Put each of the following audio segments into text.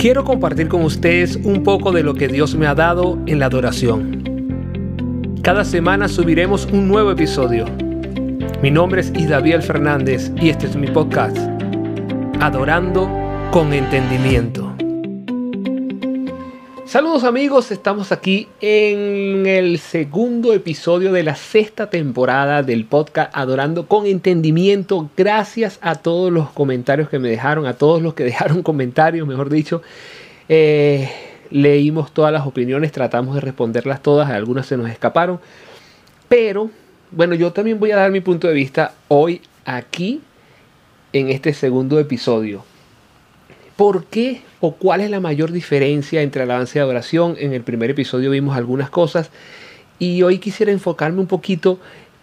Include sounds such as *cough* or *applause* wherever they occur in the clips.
Quiero compartir con ustedes un poco de lo que Dios me ha dado en la adoración. Cada semana subiremos un nuevo episodio. Mi nombre es Isdaviel Fernández y este es mi podcast, Adorando con Entendimiento. Saludos amigos, estamos aquí en el segundo episodio de la sexta temporada del podcast Adorando con Entendimiento. Gracias a todos los comentarios que me dejaron, a todos los que *laughs* dejaron comentarios, mejor dicho. Eh, leímos todas las opiniones, tratamos de responderlas todas, algunas se nos escaparon. Pero, bueno, yo también voy a dar mi punto de vista hoy aquí en este segundo episodio. ¿Por qué o cuál es la mayor diferencia entre alabanza y adoración? En el primer episodio vimos algunas cosas y hoy quisiera enfocarme un poquito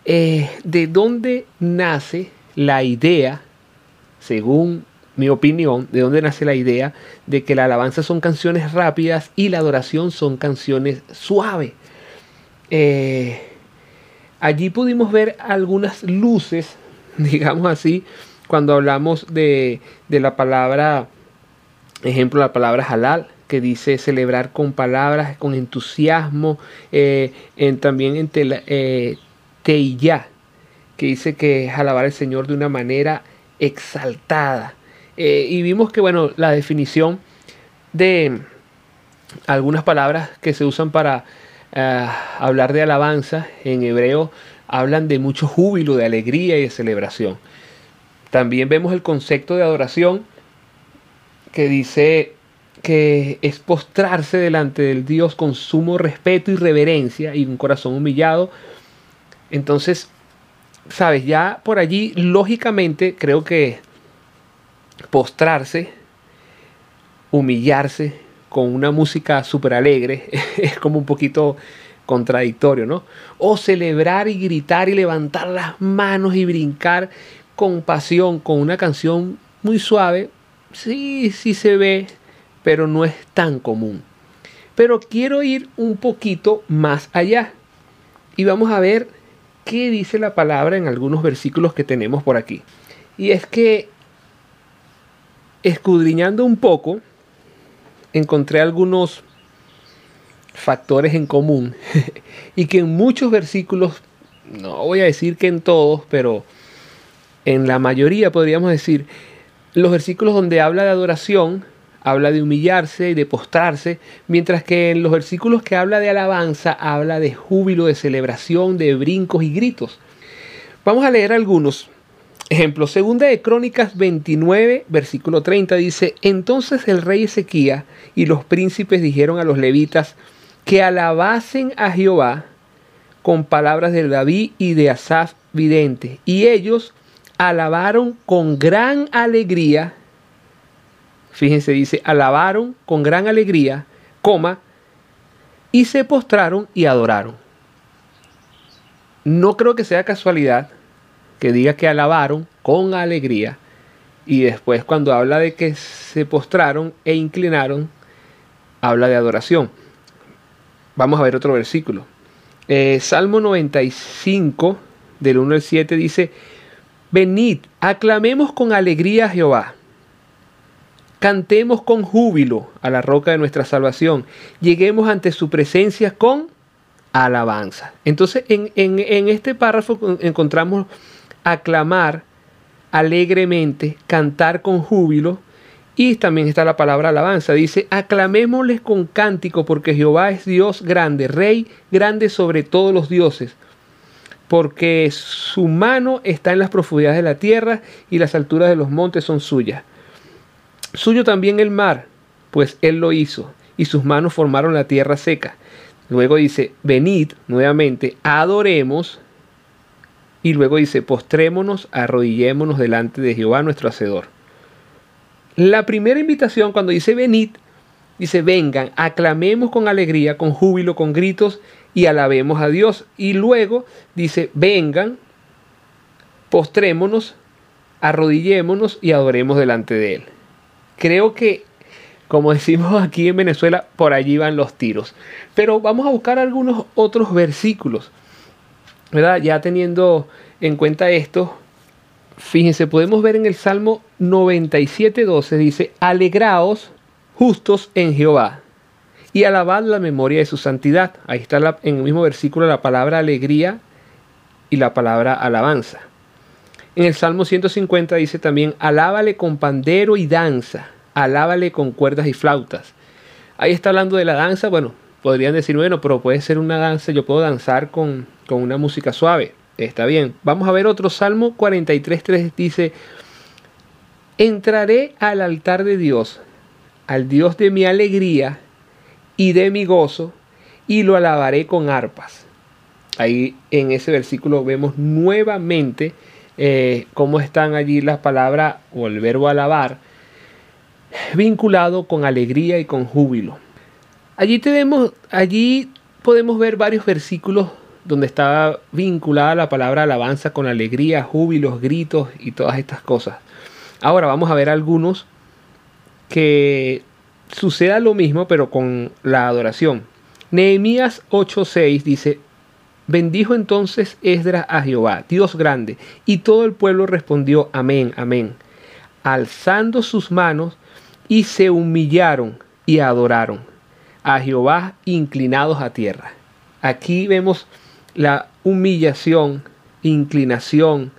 eh, de dónde nace la idea, según mi opinión, de dónde nace la idea de que la alabanza son canciones rápidas y la adoración son canciones suaves. Eh, allí pudimos ver algunas luces, *laughs* digamos así, cuando hablamos de, de la palabra Ejemplo, la palabra halal, que dice celebrar con palabras, con entusiasmo. Eh, en, también en eh, Teiyá, que dice que es alabar al Señor de una manera exaltada. Eh, y vimos que, bueno, la definición de algunas palabras que se usan para hablar de alabanza en hebreo hablan de mucho júbilo, de alegría y de celebración. También vemos el concepto de adoración que dice que es postrarse delante del Dios con sumo respeto y reverencia y un corazón humillado. Entonces, sabes, ya por allí, lógicamente, creo que postrarse, humillarse con una música súper alegre *laughs* es como un poquito contradictorio, ¿no? O celebrar y gritar y levantar las manos y brincar con pasión con una canción muy suave, sí, sí se ve, pero no es tan común. Pero quiero ir un poquito más allá y vamos a ver qué dice la palabra en algunos versículos que tenemos por aquí. Y es que, escudriñando un poco, encontré algunos factores en común *laughs* y que en muchos versículos, no voy a decir que en todos, pero en la mayoría podríamos decir, los versículos donde habla de adoración, habla de humillarse y de postrarse, mientras que en los versículos que habla de alabanza, habla de júbilo, de celebración, de brincos y gritos. Vamos a leer algunos. Ejemplo, segunda de Crónicas 29, versículo 30 dice, entonces el rey Ezequía y los príncipes dijeron a los levitas que alabasen a Jehová con palabras de David y de Asaf vidente, y ellos alabaron con gran alegría, fíjense, dice, alabaron con gran alegría, coma, y se postraron y adoraron. No creo que sea casualidad que diga que alabaron con alegría y después cuando habla de que se postraron e inclinaron, habla de adoración. Vamos a ver otro versículo. Eh, Salmo 95, del 1 al 7 dice, Venid, aclamemos con alegría a Jehová. Cantemos con júbilo a la roca de nuestra salvación. Lleguemos ante su presencia con alabanza. Entonces, en, en este párrafo encontramos aclamar alegremente, cantar con júbilo. Y también está la palabra alabanza. Dice, aclamémosles con cántico porque Jehová es Dios grande, Rey grande sobre todos los dioses porque su mano está en las profundidades de la tierra y las alturas de los montes son suyas. Suyo también el mar, pues él lo hizo, y sus manos formaron la tierra seca. Luego dice, venid nuevamente, adoremos, y luego dice, postrémonos, arrodillémonos delante de Jehová nuestro Hacedor. La primera invitación cuando dice venid, dice, vengan, aclamemos con alegría, con júbilo, con gritos, y alabemos a Dios. Y luego dice, vengan, postrémonos, arrodillémonos y adoremos delante de Él. Creo que, como decimos aquí en Venezuela, por allí van los tiros. Pero vamos a buscar algunos otros versículos. ¿verdad? Ya teniendo en cuenta esto, fíjense, podemos ver en el Salmo 97.12, dice, alegraos, justos en Jehová y alabad la memoria de su santidad. Ahí está en el mismo versículo la palabra alegría y la palabra alabanza. En el Salmo 150 dice también, alábale con pandero y danza, alábale con cuerdas y flautas. Ahí está hablando de la danza, bueno, podrían decir, bueno, pero puede ser una danza, yo puedo danzar con, con una música suave. Está bien. Vamos a ver otro Salmo 43.3 dice, entraré al altar de Dios, al Dios de mi alegría y de mi gozo, y lo alabaré con arpas. Ahí en ese versículo vemos nuevamente eh, cómo están allí las palabras o el verbo alabar vinculado con alegría y con júbilo. Allí tenemos, allí podemos ver varios versículos donde está vinculada la palabra alabanza con alegría, júbilos, gritos y todas estas cosas. Ahora vamos a ver algunos que suceda lo mismo pero con la adoración. Nehemías 8:6 dice, bendijo entonces Esdras a Jehová, Dios grande, y todo el pueblo respondió, amén, amén, alzando sus manos y se humillaron y adoraron a Jehová inclinados a tierra. Aquí vemos la humillación, inclinación,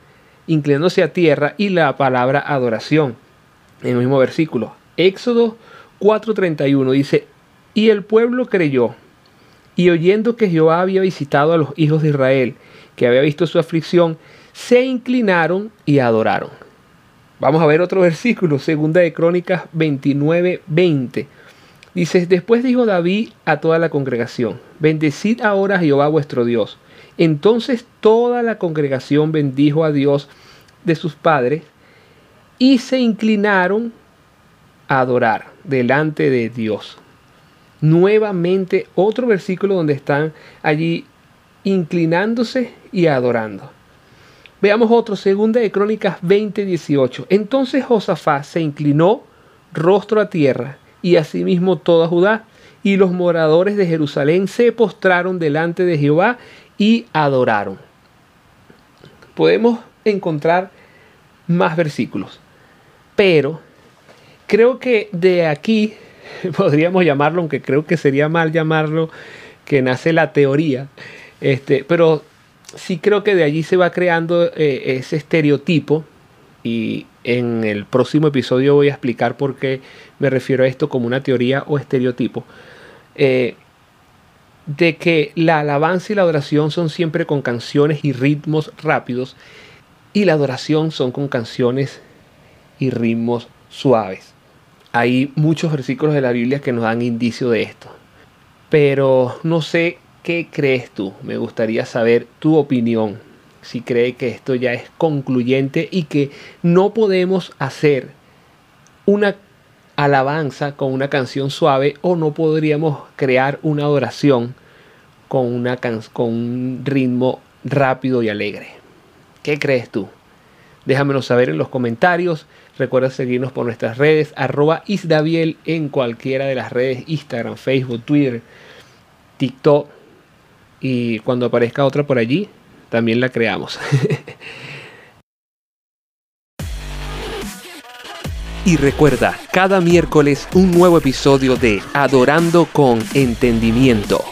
inclinándose a tierra y la palabra adoración en el mismo versículo. Éxodo 4:31 dice, y el pueblo creyó, y oyendo que Jehová había visitado a los hijos de Israel, que había visto su aflicción, se inclinaron y adoraron. Vamos a ver otro *laughs* versículo, segunda de Crónicas 29, 20. Dice, después dijo David a toda la congregación, bendecid ahora a Jehová vuestro Dios. Entonces toda la congregación bendijo a Dios de sus padres y se inclinaron adorar delante de Dios nuevamente otro versículo donde están allí inclinándose y adorando. Veamos otro, segunda de Crónicas 20, 18. Entonces Josafat se inclinó rostro a tierra y asimismo toda Judá y los moradores de Jerusalén se postraron delante de Jehová y adoraron. Podemos encontrar más versículos, pero creo que de aquí *laughs* podríamos llamarlo, aunque creo que sería mal llamarlo, que nace la teoría. Este, pero sí creo que de allí se va creando eh, ese estereotipo y en el próximo episodio voy a explicar por qué me refiero a esto como una teoría o estereotipo. Eh, de que la alabanza y la adoración son siempre con canciones y ritmos rápidos y la adoración son con canciones y ritmos suaves. Hay muchos versículos de la Biblia que nos dan indicio de esto. Pero no sé qué crees tú. Me gustaría saber tu opinión. Si cree que esto ya es concluyente y que no podemos hacer una alabanza con una canción suave o no podríamos crear una adoración con, una con un ritmo rápido y alegre. ¿Qué crees tú? Déjamelo saber en los comentarios. Recuerda seguirnos por nuestras redes, arroba isdaviel en cualquiera de las redes, Instagram, Facebook, Twitter, TikTok. Y cuando aparezca otra por allí, también la creamos. *laughs* y recuerda, cada miércoles un nuevo episodio de Adorando con Entendimiento.